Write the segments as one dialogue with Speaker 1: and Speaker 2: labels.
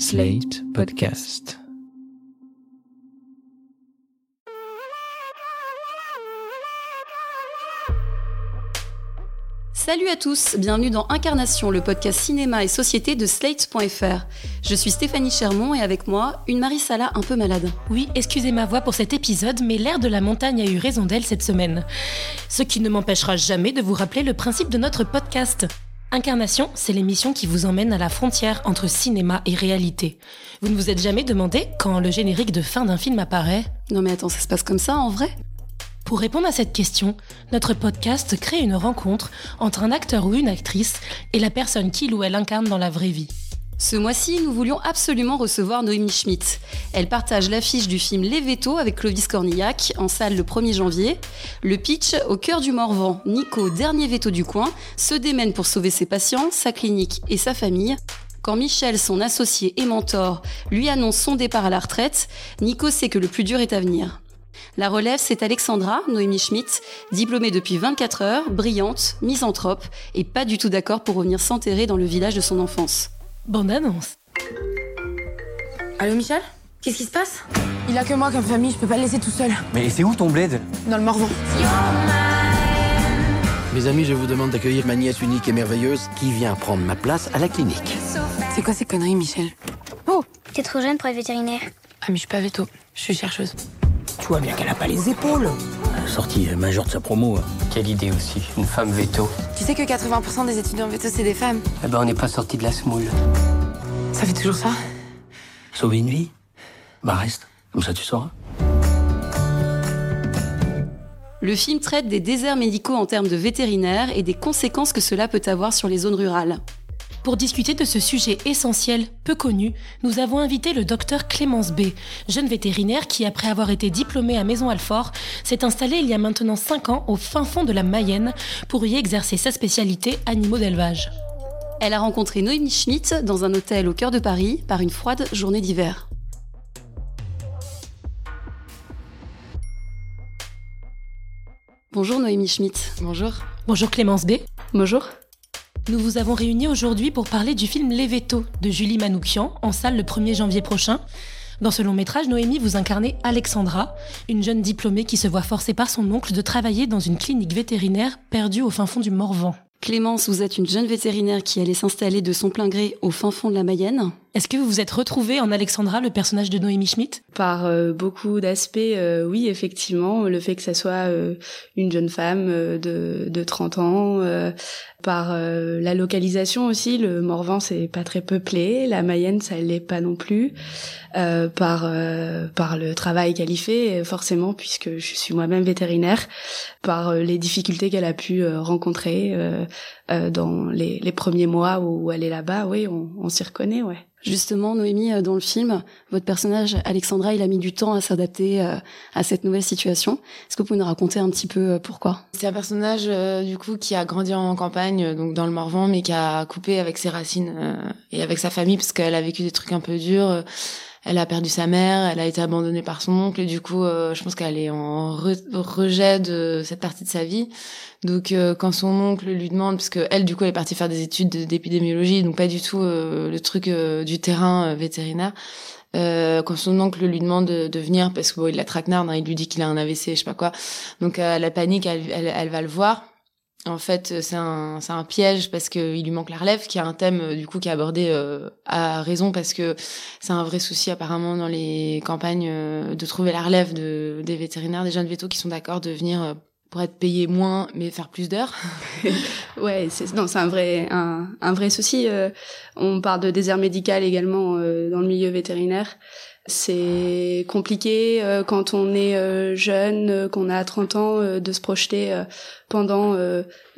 Speaker 1: Slate Podcast.
Speaker 2: Salut à tous, bienvenue dans Incarnation, le podcast cinéma et société de Slate.fr. Je suis Stéphanie Chermont et avec moi, une Marie-Sala un peu malade.
Speaker 3: Oui, excusez ma voix pour cet épisode, mais l'air de la montagne a eu raison d'elle cette semaine. Ce qui ne m'empêchera jamais de vous rappeler le principe de notre podcast. Incarnation, c'est l'émission qui vous emmène à la frontière entre cinéma et réalité. Vous ne vous êtes jamais demandé quand le générique de fin d'un film apparaît
Speaker 2: Non mais attends, ça se passe comme ça en vrai?
Speaker 3: Pour répondre à cette question, notre podcast crée une rencontre entre un acteur ou une actrice et la personne qu'il ou elle incarne dans la vraie vie.
Speaker 2: Ce mois-ci, nous voulions absolument recevoir Noémie Schmidt. Elle partage l'affiche du film Les Vétos avec Clovis Cornillac en salle le 1er janvier. Le pitch, au cœur du Morvan, Nico, dernier veto du coin, se démène pour sauver ses patients, sa clinique et sa famille. Quand Michel, son associé et mentor, lui annonce son départ à la retraite, Nico sait que le plus dur est à venir. La relève, c'est Alexandra, Noémie Schmidt, diplômée depuis 24 heures, brillante, misanthrope et pas du tout d'accord pour revenir s'enterrer dans le village de son enfance.
Speaker 3: Bande annonce.
Speaker 4: Allô Michel? Qu'est-ce qui se passe? Il a que moi comme famille, je peux pas le laisser tout seul.
Speaker 5: Mais c'est où ton bled?
Speaker 4: Dans le Morvan.
Speaker 5: Mes amis, je vous demande d'accueillir ma nièce unique et merveilleuse qui vient prendre ma place à la clinique.
Speaker 4: C'est quoi ces conneries Michel?
Speaker 6: Oh, t'es trop jeune pour être vétérinaire.
Speaker 4: Ah mais je suis pas veto, je suis chercheuse.
Speaker 5: Tu vois bien qu'elle a pas les épaules. Sortie majeure de sa promo. hein.
Speaker 7: Quelle idée aussi, une femme veto.
Speaker 4: Tu sais que 80% des étudiants veto c'est des femmes.
Speaker 7: Eh ben on n'est pas sorti de la semoule.
Speaker 4: Ça fait toujours ça
Speaker 5: Sauver une vie? Bah reste, comme ça tu sauras.
Speaker 2: Le film traite des déserts médicaux en termes de vétérinaires et des conséquences que cela peut avoir sur les zones rurales.
Speaker 3: Pour discuter de ce sujet essentiel, peu connu, nous avons invité le docteur Clémence B, jeune vétérinaire qui, après avoir été diplômé à Maison-Alfort, s'est installé il y a maintenant 5 ans au fin fond de la Mayenne pour y exercer sa spécialité animaux d'élevage.
Speaker 2: Elle a rencontré Noémie Schmidt dans un hôtel au cœur de Paris par une froide journée d'hiver. Bonjour Noémie Schmidt.
Speaker 4: Bonjour.
Speaker 3: Bonjour Clémence B.
Speaker 2: Bonjour.
Speaker 3: Nous vous avons réunis aujourd'hui pour parler du film Les Vétos de Julie Manoukian, en salle le 1er janvier prochain. Dans ce long métrage, Noémie, vous incarnez Alexandra, une jeune diplômée qui se voit forcée par son oncle de travailler dans une clinique vétérinaire perdue au fin fond du Morvan.
Speaker 2: Clémence, vous êtes une jeune vétérinaire qui allait s'installer de son plein gré au fin fond de la Mayenne.
Speaker 3: Est-ce que vous vous êtes retrouvée en Alexandra, le personnage de Noémie Schmidt
Speaker 8: Par euh, beaucoup d'aspects, euh, oui, effectivement, le fait que ça soit euh, une jeune femme euh, de, de 30 ans, euh, par euh, la localisation aussi, le Morvan c'est pas très peuplé, la Mayenne ça l'est pas non plus, euh, par euh, par le travail qu'elle y fait, forcément puisque je suis moi-même vétérinaire, par euh, les difficultés qu'elle a pu euh, rencontrer euh, dans les, les premiers mois où elle est là-bas, oui, on, on s'y reconnaît, ouais.
Speaker 2: Justement, Noémie, euh, dans le film, votre personnage, Alexandra, il a mis du temps à s'adapter euh, à cette nouvelle situation. Est-ce que vous pouvez nous raconter un petit peu euh, pourquoi?
Speaker 4: C'est un personnage du coup qui a grandi en campagne, donc dans le Morvan, mais qui a coupé avec ses racines et avec sa famille parce qu'elle a vécu des trucs un peu durs. Elle a perdu sa mère, elle a été abandonnée par son oncle et du coup, euh, je pense qu'elle est en re- rejet de cette partie de sa vie. Donc, euh, quand son oncle lui demande, parce que elle, du coup, elle est partie faire des études de- d'épidémiologie, donc pas du tout euh, le truc euh, du terrain euh, vétérinaire. Euh, quand son oncle lui demande de, venir, parce que bon, il la traquenarde, hein, il lui dit qu'il a un AVC, je sais pas quoi. Donc, la panique, elle, elle va le voir. En fait, c'est un, c'est un piège parce que il lui manque la relève, qui a un thème euh, du coup qui est abordé euh, à raison parce que c'est un vrai souci apparemment dans les campagnes euh, de trouver la relève de, des vétérinaires, des jeunes vétos qui sont d'accord de venir euh, pour être payés moins mais faire plus d'heures.
Speaker 8: Ouais, c'est non, c'est un vrai un, un vrai souci. euh, on parle de désert médical également euh, dans le milieu vétérinaire. C'est compliqué euh, quand on est euh, jeune, euh, qu'on a 30 ans, euh, de se projeter euh, pendant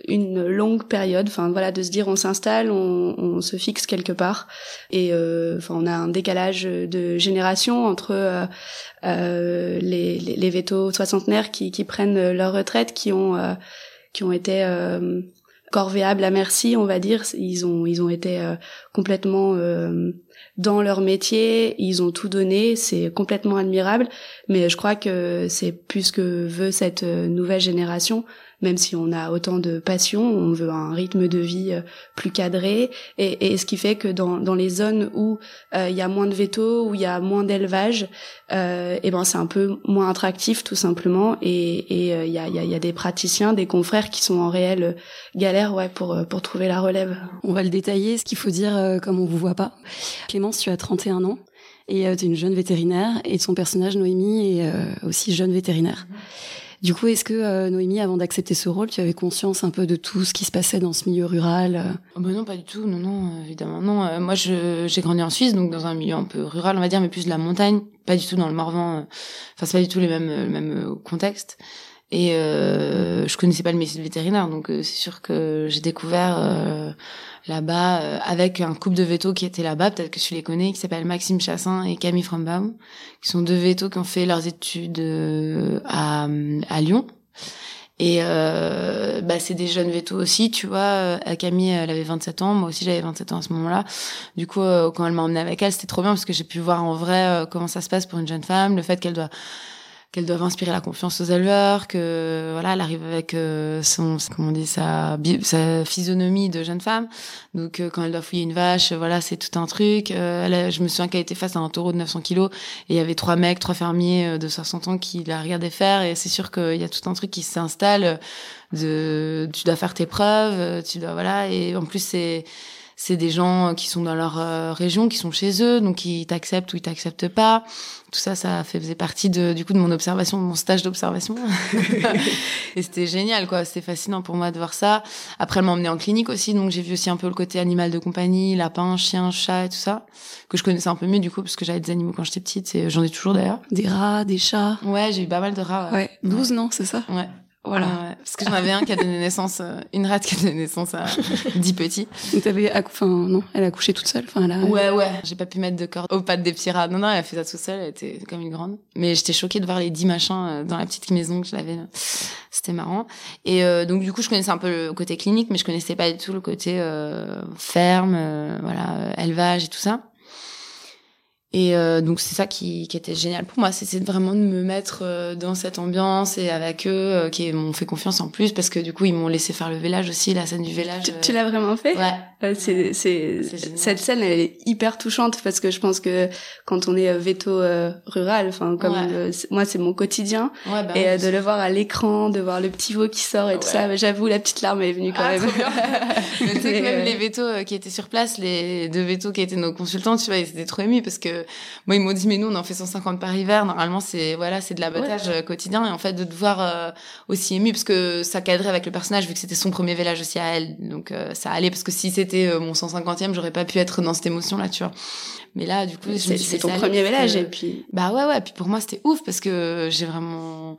Speaker 8: une longue période. Enfin voilà, de se dire on s'installe, on, on se fixe quelque part, et enfin on a un décalage de génération entre les, les, les vétos soixantenaires qui, qui prennent leur retraite, qui ont qui ont été corvéables à merci, on va dire. Ils ont ils ont été complètement dans leur métier, ils ont tout donné, c'est complètement admirable, mais je crois que c'est plus que veut cette euh, nouvelle génération, même si on a autant de passion, on veut un rythme de vie euh, plus cadré, et, et ce qui fait que dans, dans les zones où euh, il y a moins de vétos, où il y a moins d'élevage, euh, et ben c'est un peu moins attractif tout simplement, et il y, a, y, a, y, a, des praticiens, des confrères qui sont en réelle galère ouais, pour, pour trouver la relève.
Speaker 2: On va le détailler, ce qu'il faut dire comme on vous voit pas. Clémence, tu as 31 ans et tu es une jeune vétérinaire et son personnage Noémie est aussi jeune vétérinaire. Du coup, est-ce que euh, Noémie, avant d'accepter ce rôle, tu avais conscience un peu de tout ce qui se passait dans ce milieu rural
Speaker 4: bah Non, pas du tout. Non, non, évidemment, non. Euh, moi, j'ai grandi en Suisse, donc dans un milieu un peu rural, on va dire, mais plus de la montagne, pas du tout dans le Morvan. Euh, enfin, c'est pas du tout les mêmes, le même contexte. Et euh, je connaissais pas le métier de vétérinaire, donc c'est sûr que j'ai découvert là-bas euh, avec un couple de vétos qui étaient là-bas, peut-être que tu les connais, qui s'appellent Maxime Chassin et Camille Frombaum, qui sont deux vétos qui ont fait leurs études euh, à, à Lyon. Et euh, bah, c'est des jeunes vétos aussi, tu vois. Euh, Camille, elle avait 27 ans, moi aussi j'avais 27 ans à ce moment-là. Du coup, quand elle m'a emmenée avec elle, c'était trop bien parce que j'ai pu voir en vrai comment ça se passe pour une jeune femme, le fait qu'elle doit qu'elles doivent inspirer la confiance aux éleveurs, que voilà, elle arrive avec euh, son, comment on dit, sa, sa physionomie de jeune femme. Donc euh, quand elle doit fouiller une vache, voilà, c'est tout un truc. Euh, elle, je me souviens qu'elle était face à un taureau de 900 kilos et il y avait trois mecs, trois fermiers de 60 ans qui la regardaient faire et c'est sûr qu'il y a tout un truc qui s'installe. De, tu dois faire tes preuves, tu dois voilà et en plus c'est c'est des gens qui sont dans leur euh, région, qui sont chez eux, donc ils t'acceptent ou ils t'acceptent pas. Tout ça, ça faisait partie de, du coup de mon observation, de mon stage d'observation. et c'était génial, quoi. C'était fascinant pour moi de voir ça. Après, elle m'a emmené en clinique aussi, donc j'ai vu aussi un peu le côté animal de compagnie, lapin, chien, chat et tout ça, que je connaissais un peu mieux du coup, parce que j'avais des animaux quand j'étais petite, et j'en ai toujours d'ailleurs.
Speaker 2: Des rats, des chats.
Speaker 4: Ouais, j'ai eu pas mal de rats.
Speaker 2: Ouais, ouais 12 non, c'est ça?
Speaker 4: Ouais. Voilà. parce que j'en avais un qui a donné naissance, euh, une rate qui a donné naissance à dix petits.
Speaker 2: Donc t'avais, enfin non, elle a couché toute seule. Enfin, elle a...
Speaker 4: Ouais, ouais. J'ai pas pu mettre de corde aux pattes des petits rats. Non, non, elle a fait ça toute seule. Elle était comme une grande. Mais j'étais choquée de voir les dix machins euh, dans la petite maison que je l'avais. C'était marrant. Et euh, donc du coup, je connaissais un peu le côté clinique, mais je connaissais pas du tout le côté ferme, voilà, élevage et tout ça. Et euh, donc c'est ça qui, qui, était génial pour moi, c'est vraiment de me mettre euh, dans cette ambiance et avec eux euh, qui m'ont fait confiance en plus parce que du coup ils m'ont laissé faire le village aussi, la scène du village.
Speaker 8: Tu, l'as vraiment fait?
Speaker 4: Ouais.
Speaker 8: c'est c'est cette scène elle est hyper touchante parce que je pense que quand on est veto rural, enfin comme moi c'est mon quotidien.
Speaker 4: Ouais, bah,
Speaker 8: et de le voir à l'écran, de voir le petit veau qui sort et tout ça, j'avoue la petite larme est venue quand
Speaker 4: ah,
Speaker 8: même.
Speaker 4: Mais tu sais que même les vétos qui étaient sur place, les deux vétos qui étaient nos consultants, tu vois, ils étaient trop émus parce que moi ils m'ont dit mais nous on en fait 150 par hiver. Normalement c'est voilà c'est de l'abattage euh, quotidien. Et en fait de te voir euh, aussi ému parce que ça cadrait avec le personnage vu que c'était son premier village aussi à elle. Donc euh, ça allait parce que si c'était mon 150e j'aurais pas pu être dans cette émotion là tu vois. Mais là du coup
Speaker 8: c'est ton premier village et puis
Speaker 4: bah ouais ouais. Puis pour moi c'était ouf parce que j'ai vraiment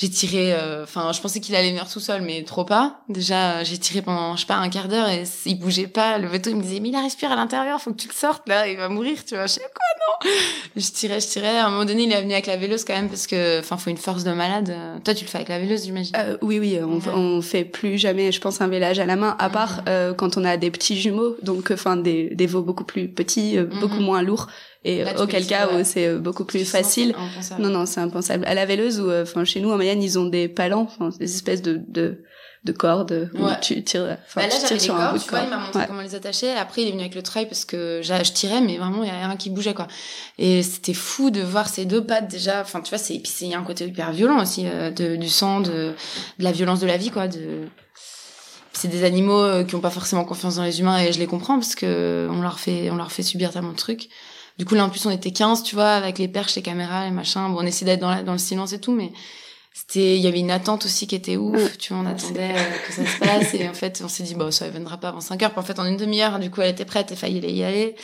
Speaker 4: j'ai tiré euh, enfin je pensais qu'il allait venir tout seul mais trop pas. Déjà j'ai tiré pendant je sais pas un quart d'heure et il bougeait pas. Le veto il me disait mais il a respiré à l'intérieur faut que tu le sortes là il va mourir tu vois. Je sais quoi non? Je tirais je tirais. À un moment donné il est venu avec la véleuse quand même parce que enfin faut une force de malade. Toi tu le fais avec la véleuse j'imagine.
Speaker 8: Euh, oui oui on, on fait plus jamais je pense un village à la main à part euh, quand on a des petits jumeaux. Donc enfin des des veaux beaucoup plus petits euh, beaucoup moins lourds et auquel cas où c'est euh, beaucoup plus facile. Non, non, c'est impensable. À la véleuse, ou euh, enfin chez nous en Mayenne, ils ont des palans, enfin des espèces de, de de cordes où tu tires
Speaker 4: enfin
Speaker 8: bah
Speaker 4: là,
Speaker 8: tu
Speaker 4: sur un bout de corde. il m'a montré comment les attacher. Après il est venu avec le trail parce que je tirais mais vraiment il y a rien qui bougeait quoi. Et c'était fou de voir ces deux pattes déjà. Enfin tu vois c'est puis il y a un côté hyper violent aussi euh, de, du sang de, de la violence de la vie quoi de c'est des animaux qui ont pas forcément confiance dans les humains et je les comprends parce que on leur fait on leur fait subir tellement de trucs du coup, là, en plus, on était 15, tu vois, avec les perches, les caméras, les machins. Bon, on essayait d'être dans, dans le silence et tout, mais c'était, il y avait une attente aussi qui était ouf. Tu vois, on attendait euh, que ça se passe. Et en fait, on s'est dit, bon, ça ne viendra pas avant 5 heures. Puis en fait, en une demi-heure, du coup, elle était prête et failli y aller.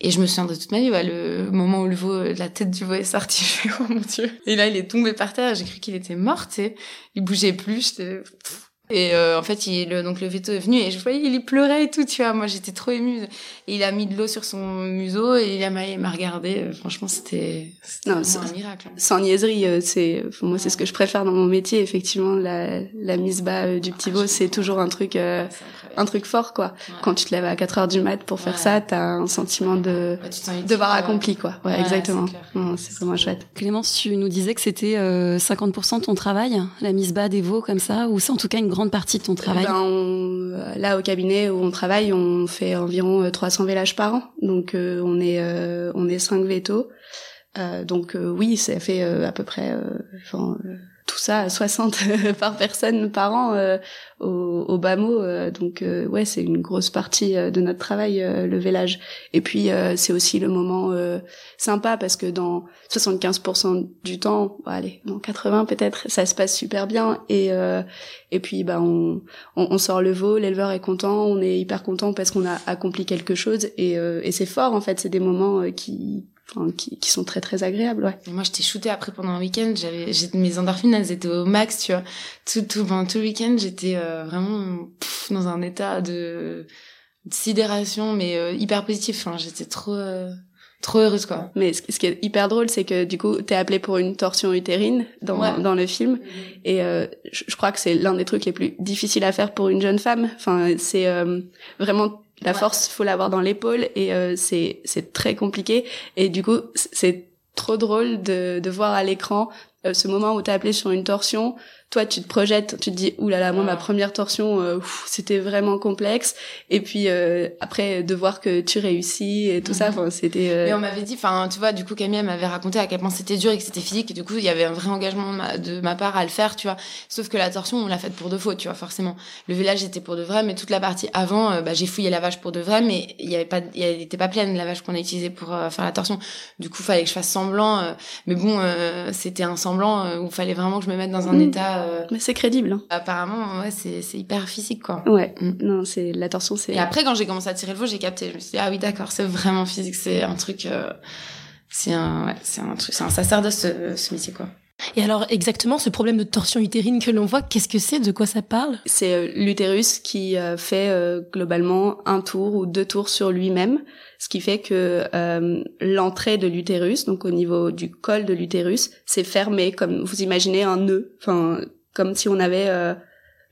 Speaker 4: Et je me souviens de toute ma vie, ouais, le moment où le veau, la tête du veau est sortie, je fais, oh mon dieu. Et là, il est tombé par terre, j'ai cru qu'il était mort, tu sais. Il bougeait plus, j'étais, Et euh, en fait, il, le, donc le veto est venu et je voyais, il pleurait et tout, tu vois. Moi, j'étais trop émue. Et il a mis de l'eau sur son museau et il m'a, il m'a regardé. Euh, Franchement, c'était, un miracle.
Speaker 8: Sans niaiserie, euh, c'est moi c'est ce que je préfère dans mon métier. Effectivement, la, la mise bas euh, du petit veau, c'est toujours un truc euh, un truc fort quoi.
Speaker 4: Ouais.
Speaker 8: Quand tu te lèves à 4 heures du mat pour faire
Speaker 4: Ouais.
Speaker 8: ça, t'as un sentiment de devoir accompli quoi. Ouais,
Speaker 4: Ouais,
Speaker 8: exactement.
Speaker 4: c'est
Speaker 8: vraiment chouette.
Speaker 2: Clémence, tu nous disais que c'était euh, 50% de ton travail, la mise bas des veaux comme ça, ou c'est en tout cas une grande partie de ton travail
Speaker 8: Ben, on- là au cabinet où on travaille, on fait environ euh, 300 vélages par an. Donc euh, on est euh, on est 5 vétos. Euh, donc euh, oui, ça fait euh, à peu près euh, euh, tout ça 60 par personne par an euh, au, au bas mot. euh, donc euh, ouais, c'est une grosse partie euh, de notre travail euh, le vélage. Et puis euh, c'est aussi le moment euh, sympa parce que dans 75% du temps, bon, allez, dans 80 peut-être, ça se passe super bien et euh, et puis bah on, on, on sort le veau, l'éleveur est content, on est hyper content parce qu'on a accompli quelque chose et, euh, et c'est fort en fait, c'est des moments euh, qui, qui qui sont très très agréables, ouais.
Speaker 4: Moi, j'étais shootée après pendant un week-end. J'avais, j'ai- mes endorphines, elles étaient au max, tu vois. Tout, tout, pendant tout le week-end, j'étais euh, vraiment pff, dans un état de, de sidération, mais euh, hyper positif. Enfin, j'étais trop, euh, trop heureuse, quoi.
Speaker 8: Mais ce, ce qui est hyper drôle, c'est que du coup, t'es appelé pour une torsion utérine dans
Speaker 4: Ouais.
Speaker 8: dans le film et euh, je, je crois que c'est l'un des trucs les plus difficiles à faire pour une jeune femme. Enfin, c'est euh, vraiment la
Speaker 4: Ouais.
Speaker 8: force, faut l'avoir dans l'épaule et euh, c'est c'est très compliqué. Et du coup, c'est trop drôle de de voir à l'écran euh, ce moment où t'es appelé sur une torsion. Toi, tu te projettes, tu te dis là là, moi ma première torsion, euh, c'était vraiment complexe. Et puis euh, après de voir que tu réussis et tout ça,
Speaker 4: Mhm.
Speaker 8: enfin c'était. euh,
Speaker 4: Et on m'avait dit, enfin, tu vois, du coup, Camille elle m'avait raconté à quel point c'était dur et que c'était physique. Et du coup, il y avait un vrai engagement de ma, de ma part à le faire, tu vois. Sauf que la torsion, on l'a faite pour de faux, tu vois, forcément. Le village était pour de vrai, mais toute la partie avant, euh, bah, j'ai fouillé la vache pour de vrai, mais il y avait pas, il était pas pleine la vache qu'on a utilisée pour euh, faire la torsion. Du coup, fallait que je fasse semblant. euh, mais bon, euh, c'était un semblant où fallait vraiment que je me mette dans un
Speaker 8: Mhm.
Speaker 4: état. Euh,
Speaker 8: Mais c'est crédible. Hein.
Speaker 4: apparemment, ouais, c'est c'est hyper physique, quoi.
Speaker 8: Ouais.
Speaker 4: Mm.
Speaker 8: Non, c'est la torsion, c'est.
Speaker 4: Et après, quand j'ai commencé à tirer le veau, j'ai capté. Je me suis dit, ah oui, d'accord, c'est vraiment physique. C'est un truc, euh, c'est un, ouais, c'est un truc, c'est un sacerdoce, ce, ce métier, quoi.
Speaker 3: Et alors, exactement, ce problème de torsion utérine que l'on voit, qu'est-ce que c'est? De quoi ça parle?
Speaker 8: C'est euh, l'utérus qui euh, fait euh, globalement un tour ou deux tours sur lui-même, ce qui fait que euh, l'entrée de l'utérus, donc au niveau du col de l'utérus, c'est fermé comme vous imaginez un nœud, enfin comme si on avait, euh,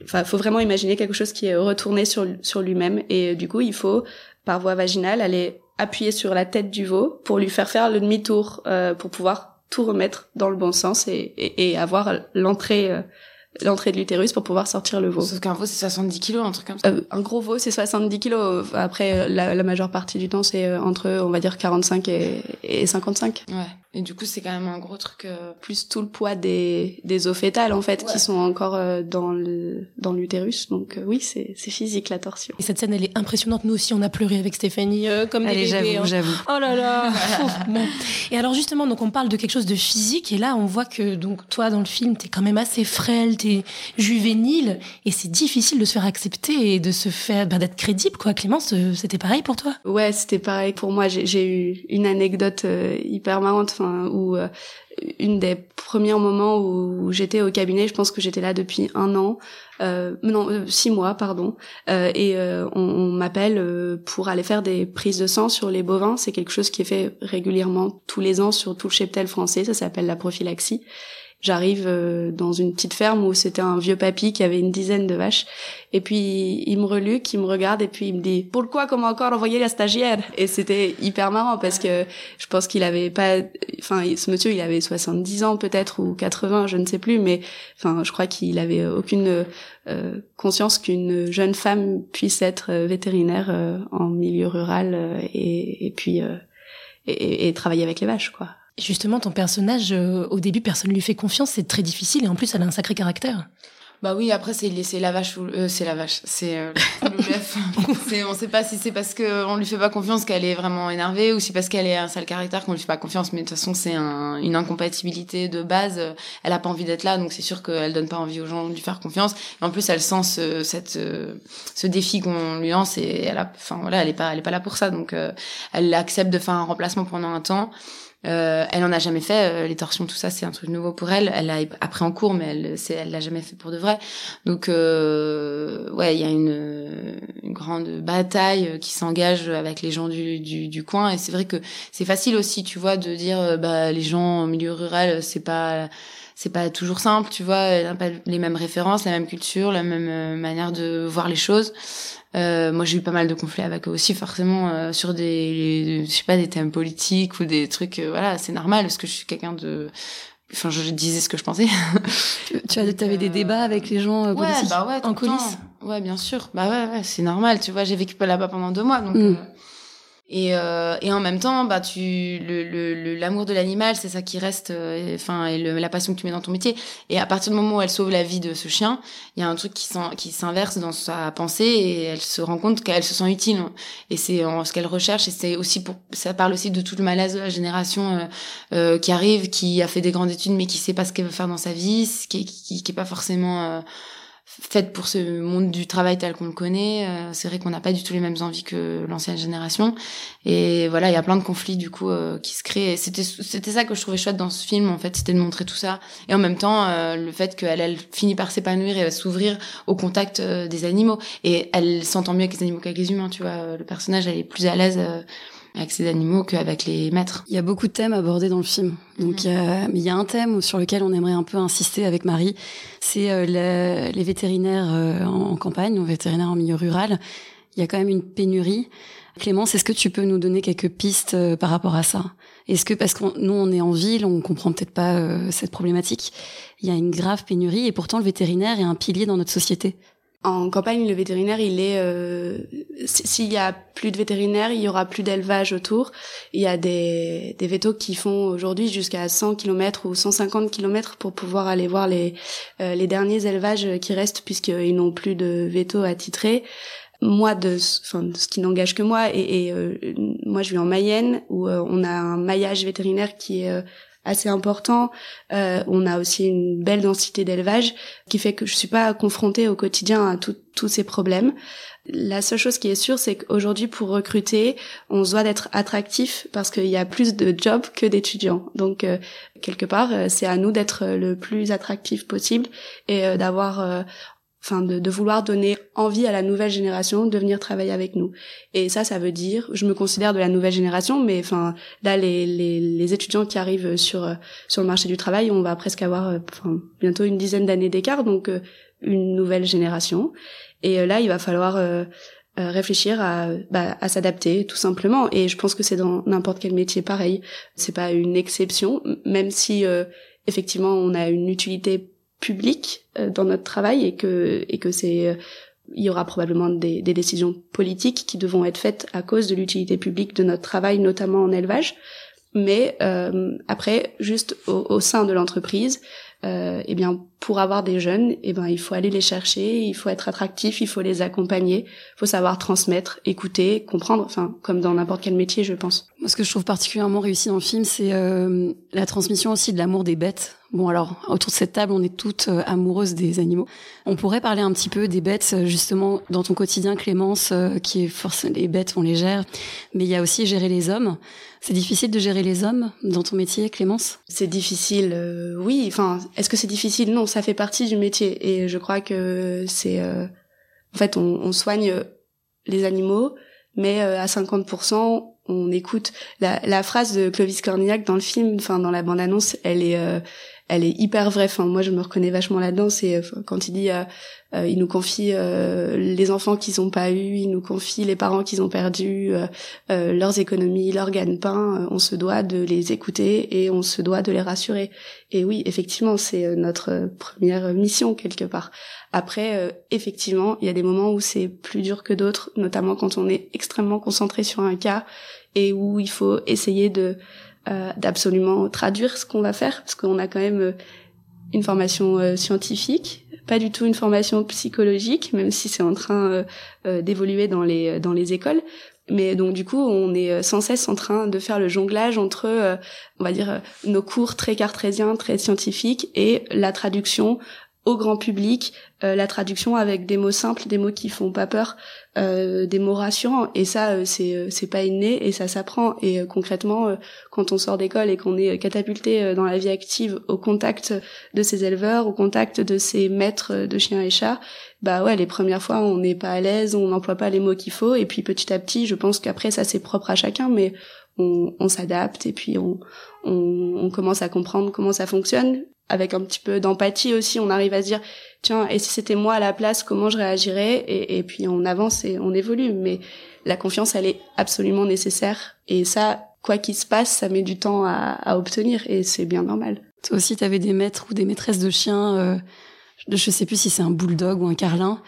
Speaker 8: enfin faut vraiment imaginer quelque chose qui est retourné sur sur lui-même. Et du coup il faut par voie vaginale aller appuyer sur la tête du veau pour lui faire faire le demi-tour euh, pour pouvoir tout remettre dans le bon sens et, et, et avoir l'entrée euh, l'entrée de l'utérus pour pouvoir sortir le veau.
Speaker 4: Sauf qu'un veau, c'est 70 kilos, un truc comme ça.
Speaker 8: Euh, un gros veau, c'est 70 kilos. Après, la, la majeure partie du temps, c'est euh, entre, on va dire, 45 et, et 55.
Speaker 4: Ouais. Et du coup, c'est quand même un gros truc. euh,
Speaker 8: Plus tout le poids des, des os fétales, en fait,
Speaker 4: Ouais.
Speaker 8: qui sont encore euh, dans le dans l'utérus. Donc euh, oui, c'est c'est physique la torsion.
Speaker 3: Et cette scène, elle est impressionnante. Nous aussi, on a pleuré avec Stéphanie, euh, comme des
Speaker 2: Allez,
Speaker 3: bébés.
Speaker 2: j'avoue,
Speaker 3: hein.
Speaker 2: j'avoue.
Speaker 3: Oh là là bon. Et alors justement, donc on parle de quelque chose de physique et là on voit que donc toi dans le film t'es quand même assez frêle, t'es juvénile et c'est difficile de se faire accepter et de se faire bah, d'être crédible quoi. Clémence, euh, c'était pareil pour toi?
Speaker 8: Ouais, c'était pareil pour moi. J'ai j'ai eu une anecdote euh, hyper marrante, enfin euh, une des premiers moments où j'étais au cabinet, je pense que j'étais là depuis un an, euh, non euh, six mois pardon, euh, et euh, on, on m'appelle euh, pour aller faire des prises de sang sur les bovins. C'est quelque chose qui est fait régulièrement tous les ans sur tout le cheptel français. Ça s'appelle la prophylaxie. J'arrive euh, dans une petite ferme où c'était un vieux papy qui avait une dizaine de vaches. Et puis il me reluque, il me regarde et puis il me dit pourquoi comment encore envoyer la stagiaire? Et c'était hyper marrant parce que je pense qu'il avait pas, enfin ce monsieur il avait 70 ans peut-être ou 80, je ne sais plus, mais enfin je crois qu'il avait aucune euh, conscience qu'une jeune femme puisse être vétérinaire euh, en milieu rural euh, et, et puis euh, et- et travailler avec les vaches quoi.
Speaker 3: Justement, ton personnage, euh, au début, personne lui fait confiance, c'est très difficile et en plus, elle a un sacré caractère.
Speaker 4: Bah oui, après c'est c'est la vache ou euh, c'est la vache, c'est euh, le bœuf. c'est on sait pas si c'est parce que on lui fait pas confiance qu'elle est vraiment énervée ou si parce qu'elle est un sale caractère qu'on lui fait pas confiance. Mais de toute façon c'est un, une incompatibilité de base. Elle a pas envie d'être là, donc c'est sûr qu'elle donne pas envie aux gens de lui faire confiance. Et en plus elle sent ce cette euh, ce défi qu'on lui lance et elle a, enfin voilà, elle est pas elle est pas là pour ça, donc euh, elle accepte de faire un remplacement pendant un temps. Euh, elle en a jamais fait. euh, les torsions, tout ça, c'est un truc nouveau pour elle. Elle l'a appris en cours, mais elle, elle l'a jamais fait pour de vrai. Donc, euh, ouais, il y a une, une grande bataille qui s'engage avec les gens du, du, du coin. Et c'est vrai que c'est facile aussi, tu vois, de dire, euh, bah, les gens en milieu rural, c'est pas, c'est pas toujours simple, tu vois. Pas les mêmes références, la même culture, la même euh, manière de voir les choses. Euh, moi, j'ai eu pas mal de conflits avec eux aussi, forcément, euh, sur des, je sais pas, des thèmes politiques ou des trucs. euh, voilà, c'est normal parce que je suis quelqu'un de. Enfin, je disais ce que je pensais.
Speaker 2: Tu, as, avais des
Speaker 4: euh,
Speaker 2: débats avec les gens euh,
Speaker 4: ouais, bah ouais,
Speaker 2: en coulisses?
Speaker 4: Ouais, bien sûr. Bah ouais, ouais, c'est normal. Tu vois, j'ai vécu là-bas pendant deux mois, donc.
Speaker 2: Mm.
Speaker 4: Et, euh, et en même temps, bah tu le le- le- l'amour de l'animal, c'est ça qui reste, euh, enfin et, le- la passion que tu mets dans ton métier. Et à partir du moment où elle sauve la vie de ce chien, il y a un truc qui s'inverse dans sa pensée et elle se rend compte qu'elle se sent utile. Et c'est ce qu'elle recherche. Et c'est aussi pour ça parle aussi de tout le malaise de la génération euh, euh, qui arrive, qui a fait des grandes études mais qui sait pas ce qu'elle veut faire dans sa vie, qui qui, qui est pas forcément euh, faite pour ce monde du travail tel qu'on le connaît. Euh, c'est vrai qu'on n'a pas du tout les mêmes envies que l'ancienne génération. Et voilà, il y a plein de conflits du coup euh, qui se créent. C'était c'était ça que je trouvais chouette dans ce film en fait, c'était de montrer tout ça. Et en même temps, euh, le fait qu'elle elle finit par s'épanouir et s'ouvrir au contact euh, des animaux. Et elle s'entend mieux avec les animaux qu'avec les humains. Tu vois, le personnage elle est plus à l'aise. Euh, avec ces animaux qu'avec les maîtres.
Speaker 2: Il y a beaucoup de thèmes abordés dans le film. Donc, il y a- mais il y a un thème sur lequel on aimerait un peu insister avec Marie. C'est euh, les vétérinaires euh, en, en campagne, les vétérinaires en milieu rural. Il y a quand même une pénurie. Clémence, est-ce que tu peux nous donner quelques pistes euh, par rapport à ça? Est-ce que parce que nous on est en ville, on comprend peut-être pas euh, cette problématique. Il y a une grave pénurie et pourtant le vétérinaire est un pilier dans notre société?
Speaker 8: En campagne, le vétérinaire, il est. euh, S'il y a plus de vétérinaires, il y aura plus d'élevage autour. Il y a des des vétos qui font aujourd'hui jusqu'à 100 km ou 150 km pour pouvoir aller voir les euh, les derniers élevages qui restent puisqu'ils n'ont plus de vétos attitrés. Moi, de, enfin, de ce qui n'engage que moi, et, et, euh, moi, je vis en Mayenne où euh, on a un maillage vétérinaire qui est euh, assez important. Euh, on a aussi une belle densité d'élevage qui fait que je suis pas confrontée au quotidien à tous ces problèmes. La seule chose qui est sûre, c'est qu'aujourd'hui, pour recruter, on se doit d'être attractif parce qu'il y a plus de jobs que d'étudiants. Donc, euh, quelque part, euh, c'est à nous d'être le plus attractif possible et euh, d'avoir, euh, enfin, de, de vouloir donner envie à la nouvelle génération de venir travailler avec nous. Et ça, ça veut dire, je me considère de la nouvelle génération, mais enfin, là, les, les, les étudiants qui arrivent sur euh, sur le marché du travail, on va presque avoir, euh, bientôt une dizaine d'années d'écart, donc euh, une nouvelle génération. Et là, il va falloir euh, réfléchir à, bah, à s'adapter, tout simplement. Et je pense que c'est dans n'importe quel métier pareil. C'est pas une exception, même si euh, effectivement on a une utilité publique euh, dans notre travail et que et que c'est euh, il y aura probablement des, des décisions politiques qui devront être faites à cause de l'utilité publique de notre travail, notamment en élevage. Mais euh, après, juste au, au sein de l'entreprise, euh, eh bien, pour avoir des jeunes, eh ben, il faut aller les chercher, il faut être attractif, il faut les accompagner, il faut savoir transmettre, écouter, comprendre, enfin, comme dans n'importe quel métier, je pense.
Speaker 2: Moi, ce que je trouve particulièrement réussi dans le film, c'est euh, la transmission aussi de l'amour des bêtes. Bon, alors, autour de cette table, on est toutes euh, amoureuses des animaux. On pourrait parler un petit peu des bêtes, euh, justement, dans ton quotidien, Clémence, euh, qui est force, les bêtes, on les gère. Mais il y a aussi gérer les hommes. C'est difficile de gérer les hommes dans ton métier, Clémence?
Speaker 8: C'est difficile, euh, oui. Enfin, est-ce que c'est difficile? Non, ça fait partie du métier. Et je crois que c'est, en fait, on, on soigne les animaux, mais à 50%, on écoute. La, la phrase de Clovis Cornillac dans le film, enfin dans la bande-annonce, elle est, euh, elle est hyper vraie. Enfin, moi, je me reconnais vachement là-dedans. C'est euh, quand il dit, euh, euh, il nous confie euh, les enfants qu'ils ont pas eu, il nous confie les parents qu'ils ont perdus, euh, euh, leurs économies, leurs gagne-pain. On se doit de les écouter et on se doit de les rassurer. Et oui, effectivement, c'est notre première mission quelque part. Après, effectivement, il y a des moments où c'est plus dur que d'autres, notamment quand on est extrêmement concentré sur un cas et où il faut essayer de euh, d'absolument traduire ce qu'on va faire, parce qu'on a quand même euh, une formation euh, scientifique, pas du tout une formation psychologique, même si c'est en train d'évoluer dans les dans les écoles. Mais donc du coup, on est sans cesse en train de faire le jonglage entre, on va dire, nos cours très cartésiens, très scientifiques et la traduction au grand public euh, la traduction avec des mots simples, des mots qui font pas peur, euh, des mots rassurants. Et ça, euh, c'est c'est pas inné et ça s'apprend. Et concrètement, quand on sort d'école et qu'on est catapulté dans la vie active au contact de ces éleveurs, au contact de ces maîtres de chiens et chats, bah ouais, les premières fois, on n'est pas à l'aise, on n'emploie pas les mots qu'il faut. Et puis petit à petit, je pense qu'après, ça c'est propre à chacun, mais on, on s'adapte et puis on, on, on commence à comprendre comment ça fonctionne avec un petit peu d'empathie aussi, on arrive à se dire tiens, et si c'était moi à la place, comment je réagirais? Et, puis on avance et on évolue. Mais la confiance, elle est absolument nécessaire et ça, quoi qu'il se passe, ça met du temps à, obtenir et c'est bien normal.
Speaker 2: Toi aussi, tu avais des maîtres ou des maîtresses de chiens. Euh, je sais plus si c'est un bulldog ou un carlin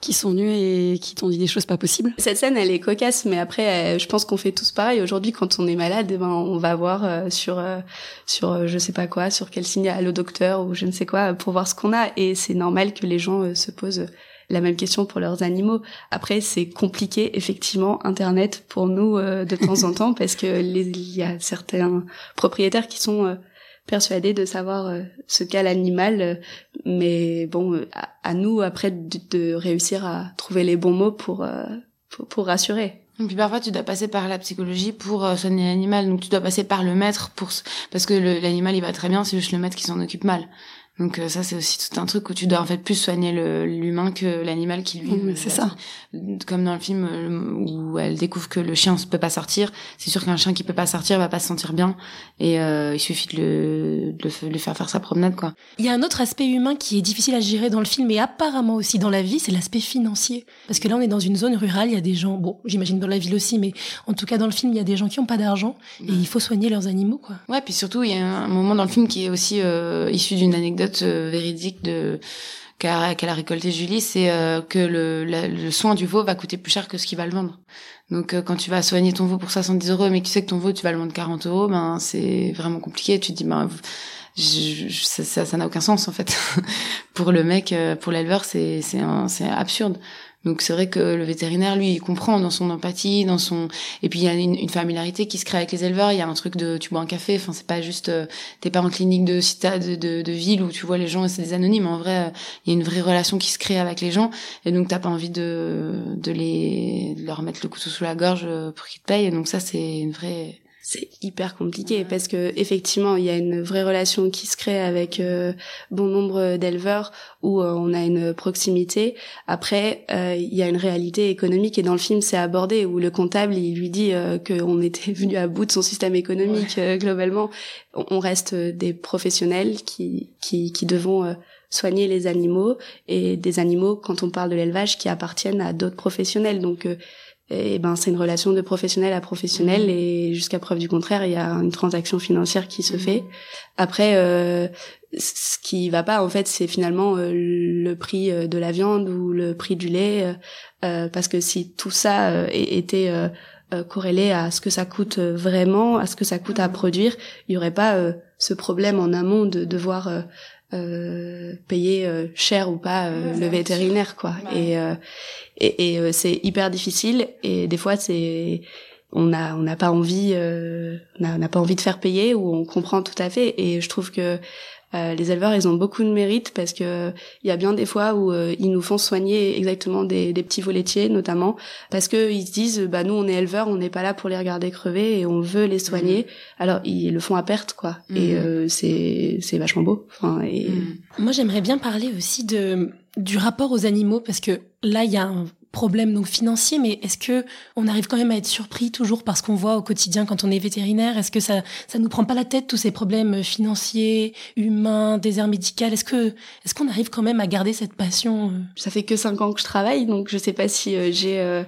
Speaker 2: qui sont venus et qui t'ont dit des choses pas possibles.
Speaker 8: Cette scène, elle est cocasse, mais après, euh, je pense qu'on fait tous pareil. Aujourd'hui, quand on est malade, eh ben, on va voir euh, sur, euh, sur, je sais pas quoi, sur quel signal au docteur ou je ne sais quoi, pour voir ce qu'on a. Et c'est normal que les gens se posent la même question pour leurs animaux. Après, c'est compliqué, effectivement, Internet pour nous de temps en temps, parce que il y a certains propriétaires qui sont persuadé de savoir euh, ce qu'a l'animal, euh, mais bon, euh, à, nous après de, réussir à trouver les bons mots pour pour, pour rassurer.
Speaker 4: Et puis parfois tu dois passer par la psychologie pour soigner l'animal, donc tu dois passer par le maître pour parce que l'animal il va très bien, c'est juste le maître qui s'en occupe mal. Donc euh, ça c'est aussi tout un truc où tu dois en fait plus soigner l'humain que l'animal qui lui.
Speaker 2: c'est ça.
Speaker 4: Comme dans le film euh, où elle découvre que le chien ne peut pas sortir, c'est sûr qu'un chien qui peut pas sortir va pas se sentir bien et euh, il suffit de le, de le faire faire sa promenade quoi.
Speaker 3: Il y a un autre aspect humain qui est difficile à gérer dans le film et apparemment aussi dans la vie, c'est l'aspect financier. Parce que là on est dans une zone rurale, il y a des gens, bon j'imagine dans la ville aussi, mais en tout cas dans le film il y a des gens qui ont pas d'argent et il faut soigner leurs animaux quoi.
Speaker 4: Ouais puis surtout il y a un moment dans le film qui est aussi euh, issu d'une anecdote euh, véridique de qu'elle a récolté Julie, c'est euh, que le, le, soin du veau va coûter plus cher que ce qu'il va le vendre. Donc euh, quand tu vas soigner ton veau pour 70 euros, mais tu sais que ton veau tu vas le vendre 40 euros, ben c'est vraiment compliqué. Tu te dis ben ça n'a aucun sens en fait. pour le mec, pour l'éleveur, c'est c'est absurde. Donc c'est vrai que le vétérinaire, lui, il comprend dans son empathie, dans son et puis il y a une, familiarité qui se crée avec les éleveurs. Il y a un truc de tu bois un café. Enfin c'est pas juste euh, t'es pas en clinique de de, de, de, ville où tu vois les gens et c'est des anonymes. En vrai, il y a une vraie relation qui se crée avec les gens et donc t'as pas envie de de les de leur mettre le couteau sous la gorge pour qu'ils te payent. Et donc ça c'est une vraie
Speaker 8: c'est hyper compliqué parce que effectivement il y a une vraie relation qui se crée avec euh, bon nombre d'éleveurs où euh, on a une proximité. Après euh, il y a une réalité économique et dans le film c'est abordé où le comptable il lui dit qu'on était venu à bout de son système économique globalement. On reste des professionnels qui qui, qui devons soigner les animaux et des animaux quand on parle de l'élevage qui appartiennent à d'autres professionnels donc et ben c'est une relation de professionnel à professionnel mmh. et jusqu'à preuve du contraire il y a une transaction financière qui se mmh. fait après euh, ce qui va pas en fait c'est finalement euh, le prix euh, de la viande ou le prix du lait euh, parce que si tout ça était corrélé à ce que ça coûte vraiment à ce que ça coûte à mmh. produire il y aurait pas ce problème en amont de devoir payer cher ou pas le vétérinaire quoi. Et et, et euh, c'est hyper difficile et des fois c'est on a on n'a pas envie euh, on n'a pas envie de faire payer ou on comprend tout à fait. Et je trouve que euh, les éleveurs, ils ont beaucoup de mérite parce que il y a bien des fois où euh, ils nous font soigner exactement des, des petits voletiers, notamment parce que ils se disent, bah nous on est éleveurs, on n'est pas là pour les regarder crever et on veut les soigner. Mmh. Alors ils le font à perte, quoi. Et mmh. c'est c'est vachement beau. Enfin, et... Mmh.
Speaker 3: Moi j'aimerais bien parler aussi de du rapport aux animaux parce que là il y a un problème donc financier, mais est-ce que on arrive quand même à être surpris toujours parce qu'on voit au quotidien quand on est vétérinaire? Est-ce que ça ça nous prend pas la tête tous ces problèmes financiers, humains, désert médical Est-ce que est-ce qu'on arrive quand même à garder cette passion euh?
Speaker 8: Ça fait que cinq ans que je travaille, donc je sais pas si euh, j'ai euh,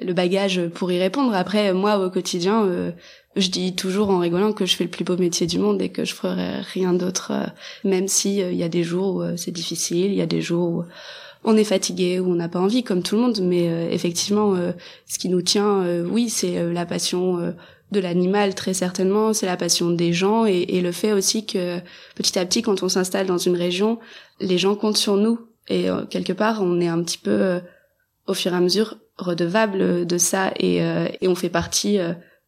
Speaker 8: le bagage pour y répondre. Après, moi au quotidien. Je dis toujours en rigolant que je fais le plus beau métier du monde et que je ferai rien d'autre, même si il y a des jours où c'est difficile, il y a des jours où on est fatigué ou on n'a pas envie, comme tout le monde. Mais euh, effectivement, euh, ce qui nous tient, euh, oui, c'est la passion de l'animal très certainement, c'est la passion des gens et, le fait aussi que petit à petit, quand on s'installe dans une région, les gens comptent sur nous et quelque part, on est un petit peu au fur et à mesure redevable de ça et on fait partie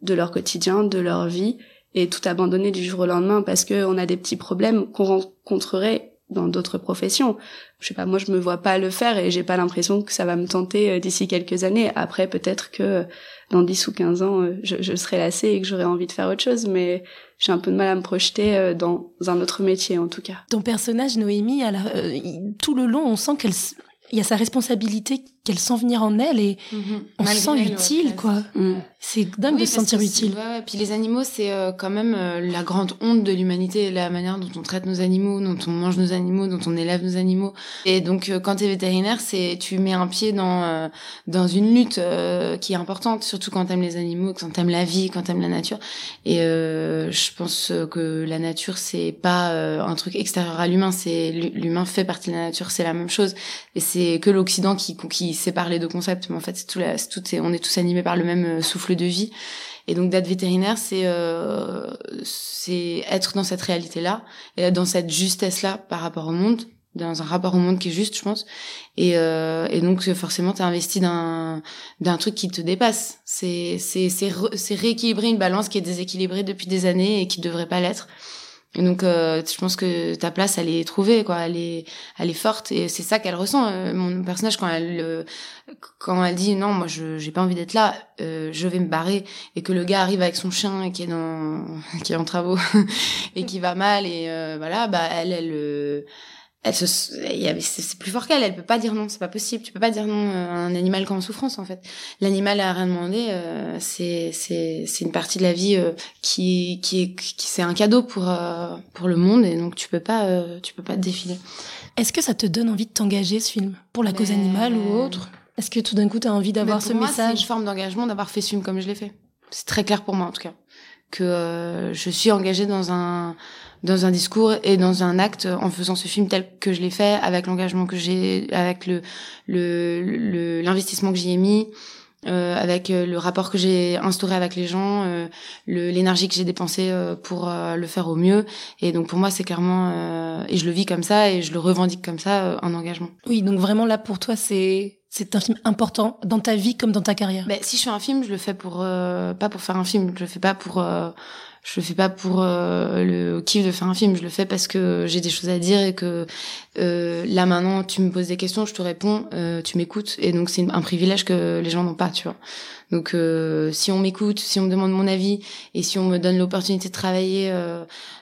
Speaker 8: de leur quotidien, de leur vie et tout abandonner du jour au lendemain parce que on a des petits problèmes qu'on rencontrerait dans d'autres professions. Je sais pas, moi je me vois pas le faire et j'ai pas l'impression que ça va me tenter euh, d'ici quelques années. Après peut-être que dans 10 ou 15 ans euh, je, serai lassée et que j'aurai envie de faire autre chose mais j'ai un peu de mal à me projeter euh, dans un autre métier en tout cas.
Speaker 3: Ton personnage Noémie, tout le long on sent qu'elle y a sa responsabilité qu'elle sent venir en elle et
Speaker 4: Mhm.
Speaker 3: on se
Speaker 4: Malgré
Speaker 3: sent utile quoi.
Speaker 2: Mm.
Speaker 3: C'est dingue
Speaker 4: Oui,
Speaker 3: de se sentir utile.
Speaker 4: Ouais, ouais. Puis les animaux, c'est euh, quand même euh, la grande honte de l'humanité, la manière dont on traite nos animaux, dont on mange nos animaux, dont on élève nos animaux. Et donc, euh, quand t'es vétérinaire, c'est tu mets un pied dans euh, dans une lutte euh, qui est importante, surtout quand t'aimes les animaux, quand t'aimes la vie, quand t'aimes la nature. Et euh, je pense que la nature, c'est pas euh, un truc extérieur à l'humain, c'est l'humain fait partie de la nature, c'est la même chose. Et c'est que l'Occident qui qui sépare les deux concepts, mais en fait, c'est tout, la, c'est tout c'est- on est tous animés par le même euh, souffle de vie. Et donc d'être vétérinaire, c'est euh, c'est être dans cette réalité-là, et dans cette justesse-là par rapport au monde, dans un rapport au monde qui est juste, je pense. Et, euh, et donc forcément, t'es investi d'un d'un truc qui te dépasse. C'est c'est c'est rééquilibrer une balance qui est déséquilibrée depuis des années et qui devrait pas l'être. Donc, euh, je pense que ta place, elle est trouvée, quoi. Elle est, elle est forte, et c'est ça qu'elle ressent. Euh, mon personnage, quand elle, euh, quand elle dit non, moi, je, j'ai pas envie d'être là, euh, je vais me barrer, et que le gars arrive avec son chien et qui est dans, qui est en travaux et qui va mal, et euh, voilà, bah elle, elle, elle se, c'est plus fort qu'elle. Elle peut pas dire non, c'est pas possible. Tu peux pas dire non à un animal qui est en souffrance, en fait. L'animal a rien demandé. euh, c'est, c'est, c'est une partie de la vie euh, qui, qui est, qui c'est un cadeau pour euh, pour le monde, et donc tu peux pas, euh, tu peux pas te défiler.
Speaker 3: Est-ce que ça te donne envie de t'engager ce film? Pour la cause animale ou autre? Est-ce que tout d'un coup tu as envie d'avoir ce
Speaker 4: moi,
Speaker 3: message?
Speaker 4: une forme d'engagement d'avoir fait ce film comme je l'ai fait. C'est très clair pour moi en tout cas que euh, je suis engagée dans un dans un discours et dans un acte en faisant ce film tel que je l'ai fait avec l'engagement que j'ai avec le le le- l'investissement que j'y ai mis euh, avec euh, le rapport que j'ai instauré avec les gens euh, le l'énergie que j'ai dépensée euh, pour euh, le faire au mieux et donc pour moi c'est clairement euh, et je le vis comme ça et je le revendique comme ça euh, un engagement
Speaker 3: Oui, donc vraiment là pour toi c'est c'est un film important dans ta vie comme dans ta carrière.
Speaker 4: Ben, si je fais un film, je le fais pour euh, pas pour faire un film. Je le fais pas pour euh, je le fais pas pour euh, le kiff de faire un film. Je le fais parce que j'ai des choses à dire et que euh, là maintenant tu me poses des questions, je te réponds, euh, tu m'écoutes et donc c'est un privilège que les gens n'ont pas, tu vois. Donc euh, si on m'écoute, si on me demande mon avis et si on me donne l'opportunité de travailler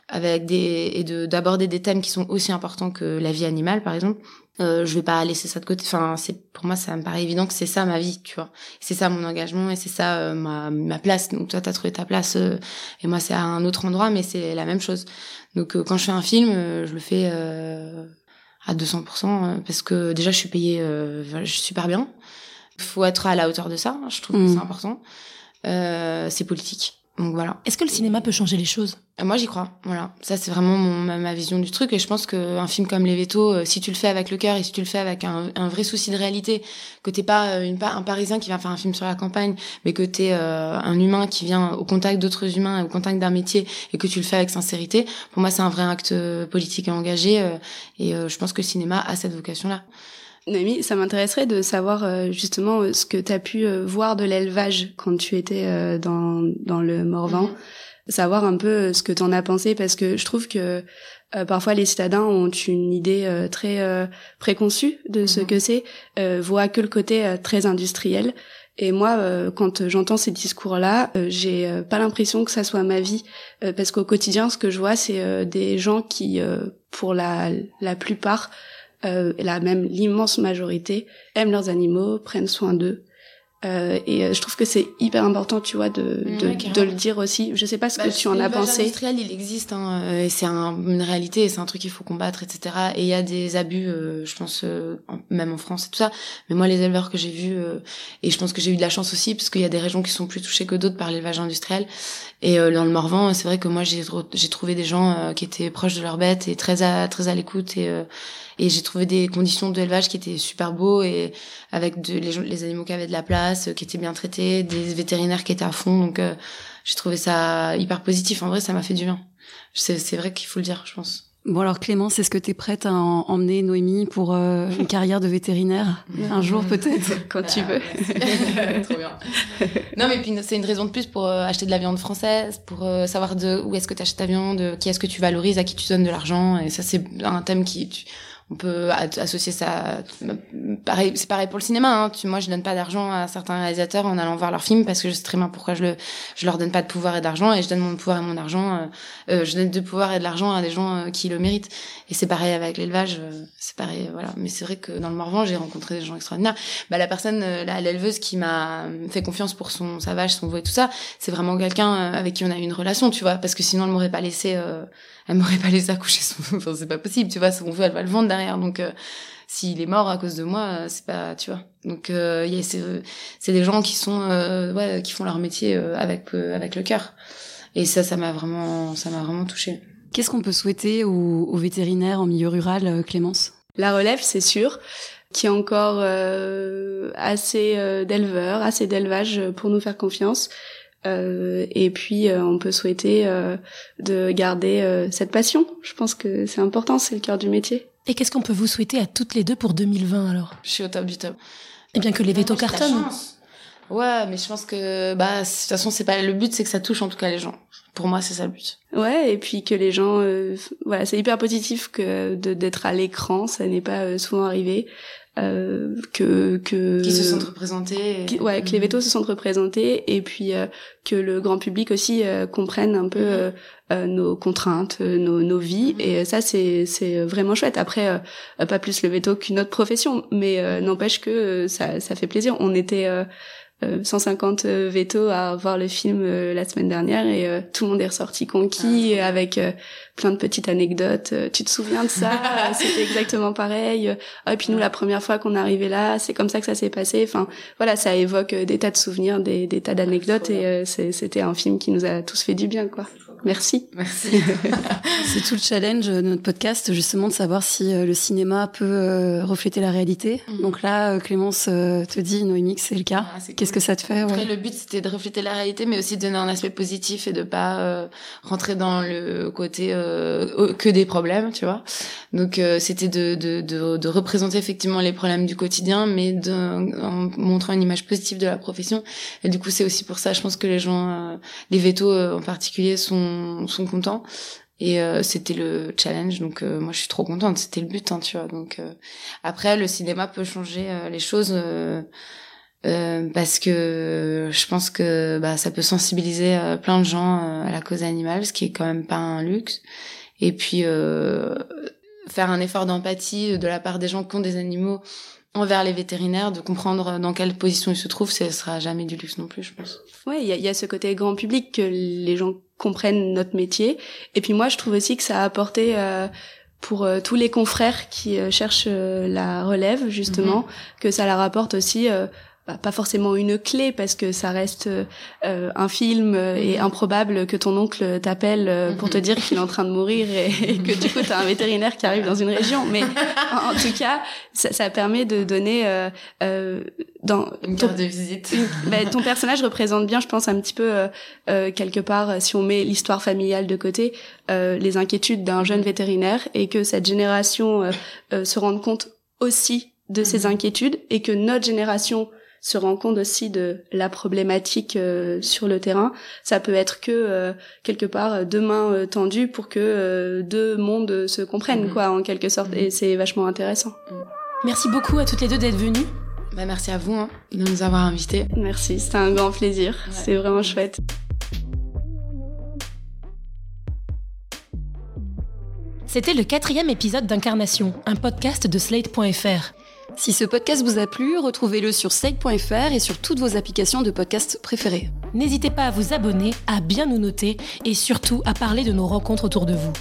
Speaker 4: avec des et de d'aborder des thèmes qui sont aussi importants que la vie animale par exemple, euh, je vais pas laisser ça de côté. Enfin, c'est pour moi ça me paraît évident que c'est ça ma vie, tu vois. C'est ça mon engagement et c'est ça euh, ma ma place. Donc toi t'as trouvé ta place euh, et moi c'est à un autre endroit, mais c'est la même chose. Donc euh, quand je fais un film, euh, je le fais euh, à 200% euh, parce que déjà je suis payée euh, je suis super bien. Faut être à la hauteur de ça. Je trouve que c'est important. Euh, c'est politique. Donc voilà.
Speaker 3: Est-ce que le cinéma peut changer les choses?
Speaker 4: Euh, Moi, j'y crois. Voilà. Ça, c'est vraiment mon, ma, ma vision du truc. Et je pense qu'un film comme Les Vétos, euh, si tu le fais avec le cœur et si tu le fais avec un, un vrai souci de réalité, que t'es pas euh, une, un Parisien qui vient faire un film sur la campagne, mais que t'es euh, un humain qui vient au contact d'autres humains, au contact d'un métier, et que tu le fais avec sincérité, pour moi, c'est un vrai acte politique et engagé. euh, et euh, je pense que le cinéma a cette vocation-là.
Speaker 8: Noémie, ça m'intéresserait de savoir euh, justement euh, ce que tu as pu euh, voir de l'élevage quand tu étais euh, dans, dans le Morvan. Savoir un peu euh, ce que t'en as pensé parce que je trouve que euh, parfois les citadins ont une idée euh, très euh, préconçue de ce
Speaker 4: Mhm.
Speaker 8: que c'est, euh, voient que le côté euh, très industriel. Et moi, euh, quand j'entends ces discours-là, euh, j'ai euh, pas l'impression que ça soit ma vie, euh, parce qu'au quotidien, ce que je vois, c'est euh, des gens qui, euh, pour la, la plupart, euh, la même l'immense majorité aiment leurs animaux, prennent soin d'eux. Euh, et euh, je trouve que c'est hyper important, tu vois, de, de, de le dire aussi. Je sais pas ce
Speaker 4: Bah,
Speaker 8: que tu en as
Speaker 4: l'élevage
Speaker 8: pensé.
Speaker 4: industriel, il existe, hein, euh, et c'est un- une réalité, et c'est un truc qu'il faut combattre, etc. Et il y a des abus, euh, je pense, euh, en- même en France et tout ça. Mais moi, les éleveurs que j'ai vus, euh, et je pense que j'ai eu de la chance aussi, parce qu'il y a des régions qui sont plus touchées que d'autres par l'élevage industriel. Et euh, dans le Morvan, c'est vrai que moi, j'ai j'ai trouvé des gens euh, qui étaient proches de leurs bêtes et très à très à l'écoute, et euh, et j'ai trouvé des conditions d'élevage qui étaient super beaux et avec de, les, les animaux qui avaient de la place, euh, qui étaient bien traités, des vétérinaires qui étaient à fond. Donc euh, j'ai trouvé ça hyper positif. En vrai, ça m'a fait du bien. C'est c'est vrai qu'il faut le dire, je pense.
Speaker 2: Bon alors Clémence, est-ce que tu es prête à en- emmener Noémie pour euh, une carrière de vétérinaire un jour peut-être?
Speaker 8: Quand tu veux.
Speaker 4: Trop bien. Non, mais puis c'est une raison de plus pour euh, acheter de la viande française, pour euh, savoir de où est-ce que tu achètes ta viande, qui est-ce que tu valorises, à qui tu donnes de l'argent. Et ça, c'est un thème qui, tu- on peut associer ça. Pareil, c'est pareil pour le cinéma. Hein. Moi, je donne pas d'argent à certains réalisateurs en allant voir leurs films parce que je sais très bien pourquoi je le, je leur donne pas de pouvoir et d'argent et je donne mon pouvoir et mon argent. euh, euh, je donne de pouvoir et de l'argent à des gens euh, qui le méritent. Et c'est pareil avec l'élevage. euh, c'est pareil, voilà. Mais c'est vrai que dans le Morvan, j'ai rencontré des gens extraordinaires bah, la personne, la- l'éleveuse qui m'a fait confiance pour son sa vache, son veau et tout ça, c'est vraiment quelqu'un avec qui on a eu une relation, tu vois, parce que sinon elle m'aurait pas laissé, euh, elle m'aurait pas laissé accoucher son, enfin c'est pas possible, tu vois, son veau elle va le vendre derrière, donc euh, s'il est mort à cause de moi, euh, c'est pas, tu vois, donc euh, il y a c'est c'est des gens qui sont, euh, ouais, qui font leur métier euh, avec euh, avec le cœur, et ça, ça m'a vraiment, ça m'a vraiment touchée.
Speaker 2: Qu'est-ce qu'on peut souhaiter aux, aux vétérinaires en milieu rural, Clémence?
Speaker 8: La relève, c'est sûr, qu'il y a encore euh, assez euh, d'éleveurs, assez d'élevage pour nous faire confiance. Euh, et puis, euh, on peut souhaiter euh, de garder euh, cette passion. Je pense que c'est important, c'est le cœur du métier.
Speaker 3: Et qu'est-ce qu'on peut vous souhaiter à toutes les deux pour 2020 alors?
Speaker 4: Je suis au top du top.
Speaker 3: Eh bien que les vétos
Speaker 4: la
Speaker 3: cartonnent.
Speaker 4: chance. Ouais, mais je pense que bah de toute façon c'est pas le but, c'est que ça touche en tout cas les gens. Pour moi, c'est ça le but.
Speaker 8: Ouais, et puis que les gens, euh, voilà, c'est hyper positif que d'être à l'écran, ça n'est pas euh, souvent arrivé. Euh, que que
Speaker 4: Qui se sentent représentés. et-
Speaker 8: qui- ouais, que les vétos se sentent représentés et puis euh, que le grand public aussi euh, comprenne un peu euh, euh, nos contraintes, nos, nos vies et euh, ça c'est c'est vraiment chouette. Après pas plus le veto qu'une autre profession, mais euh, n'empêche que ça ça fait plaisir. On était 150 euh, vétos à voir le film euh, la semaine dernière et euh, tout le monde est ressorti conquis
Speaker 4: Ah,
Speaker 8: avec euh, plein de petites anecdotes. Euh, tu te souviens de ça? Euh, C'était exactement pareil. Euh, Ah, et puis nous, la première fois qu'on est arrivé là, c'est comme ça que ça s'est passé. Enfin, voilà, ça évoque euh, des tas de souvenirs, des, des tas d'anecdotes, et euh, c'était un film qui nous a tous fait du bien, quoi. Merci.
Speaker 4: Merci.
Speaker 2: C'est tout le challenge de notre podcast, justement, de savoir si euh, le cinéma peut euh, refléter la réalité.
Speaker 4: Mhm.
Speaker 2: Donc là, euh, Clémence euh, te dit, Noémie, que c'est le cas.
Speaker 4: Ah,
Speaker 2: Qu'est-ce
Speaker 4: cool.
Speaker 2: que ça te fait
Speaker 4: Après,
Speaker 2: ouais
Speaker 4: le but c'était de refléter la réalité, mais aussi de donner un aspect positif et de pas euh, rentrer dans le côté euh, que des problèmes, tu vois. Donc euh, c'était de, de, de, de représenter effectivement les problèmes du quotidien, mais de, en montrant une image positive de la profession. Et du coup, c'est aussi pour ça, je pense que les gens, euh, les vétos euh, en particulier, sont sont contents. Et euh, c'était le challenge, donc euh, moi je suis trop contente. C'était le but, hein, tu vois. Donc euh, après, le cinéma peut changer les choses. parce que je pense que bah, ça peut sensibiliser plein de gens à la cause animale, ce qui est quand même pas un luxe. Et puis faire un effort d'empathie de la part des gens qui ont des animaux envers les vétérinaires, de comprendre dans quelle position ils se trouvent, ce sera jamais du luxe non plus, je pense.
Speaker 8: Ouais, il y a, y a ce côté grand public que les gens comprennent notre métier. Et puis moi, je trouve aussi que ça a apporté euh, pour euh, tous les confrères qui euh, cherchent la relève, justement, que ça leur apporte aussi. Euh, bah, pas forcément une clé parce que ça reste euh, un film euh, et improbable que ton oncle t'appelle euh, pour te dire qu'il est en train de mourir et, et que du coup t'as un vétérinaire qui arrive dans une région. Mais en, en tout cas ça, ça permet de donner euh, euh, dans
Speaker 4: Une
Speaker 8: ton-
Speaker 4: carte de visite.
Speaker 8: bah, ton personnage représente bien, je pense, un petit peu euh, euh, quelque part, euh, si on met l'histoire familiale de côté, euh, les inquiétudes d'un jeune vétérinaire et que cette génération euh, euh, se rende compte aussi de ces inquiétudes et que notre génération se rend compte aussi de la problématique euh, sur le terrain. Ça peut être que euh, quelque part euh, deux mains euh, tendues pour que euh, deux mondes se comprennent,
Speaker 4: Mhm.
Speaker 8: quoi, en quelque sorte. Et c'est vachement intéressant.
Speaker 3: Merci beaucoup à toutes les deux d'être venues.
Speaker 4: Bah, merci à vous hein, de nous avoir invités.
Speaker 8: Merci, c'était un grand plaisir.
Speaker 4: Ouais.
Speaker 8: C'est vraiment chouette.
Speaker 3: C'était le quatrième épisode d'Incarnation, un podcast de Slate.fr.
Speaker 2: Si ce podcast vous a plu, retrouvez-le sur slate.fr et sur toutes vos applications de podcast préférées.
Speaker 3: N'hésitez pas à vous abonner, à bien nous noter et surtout à parler de nos rencontres autour de vous.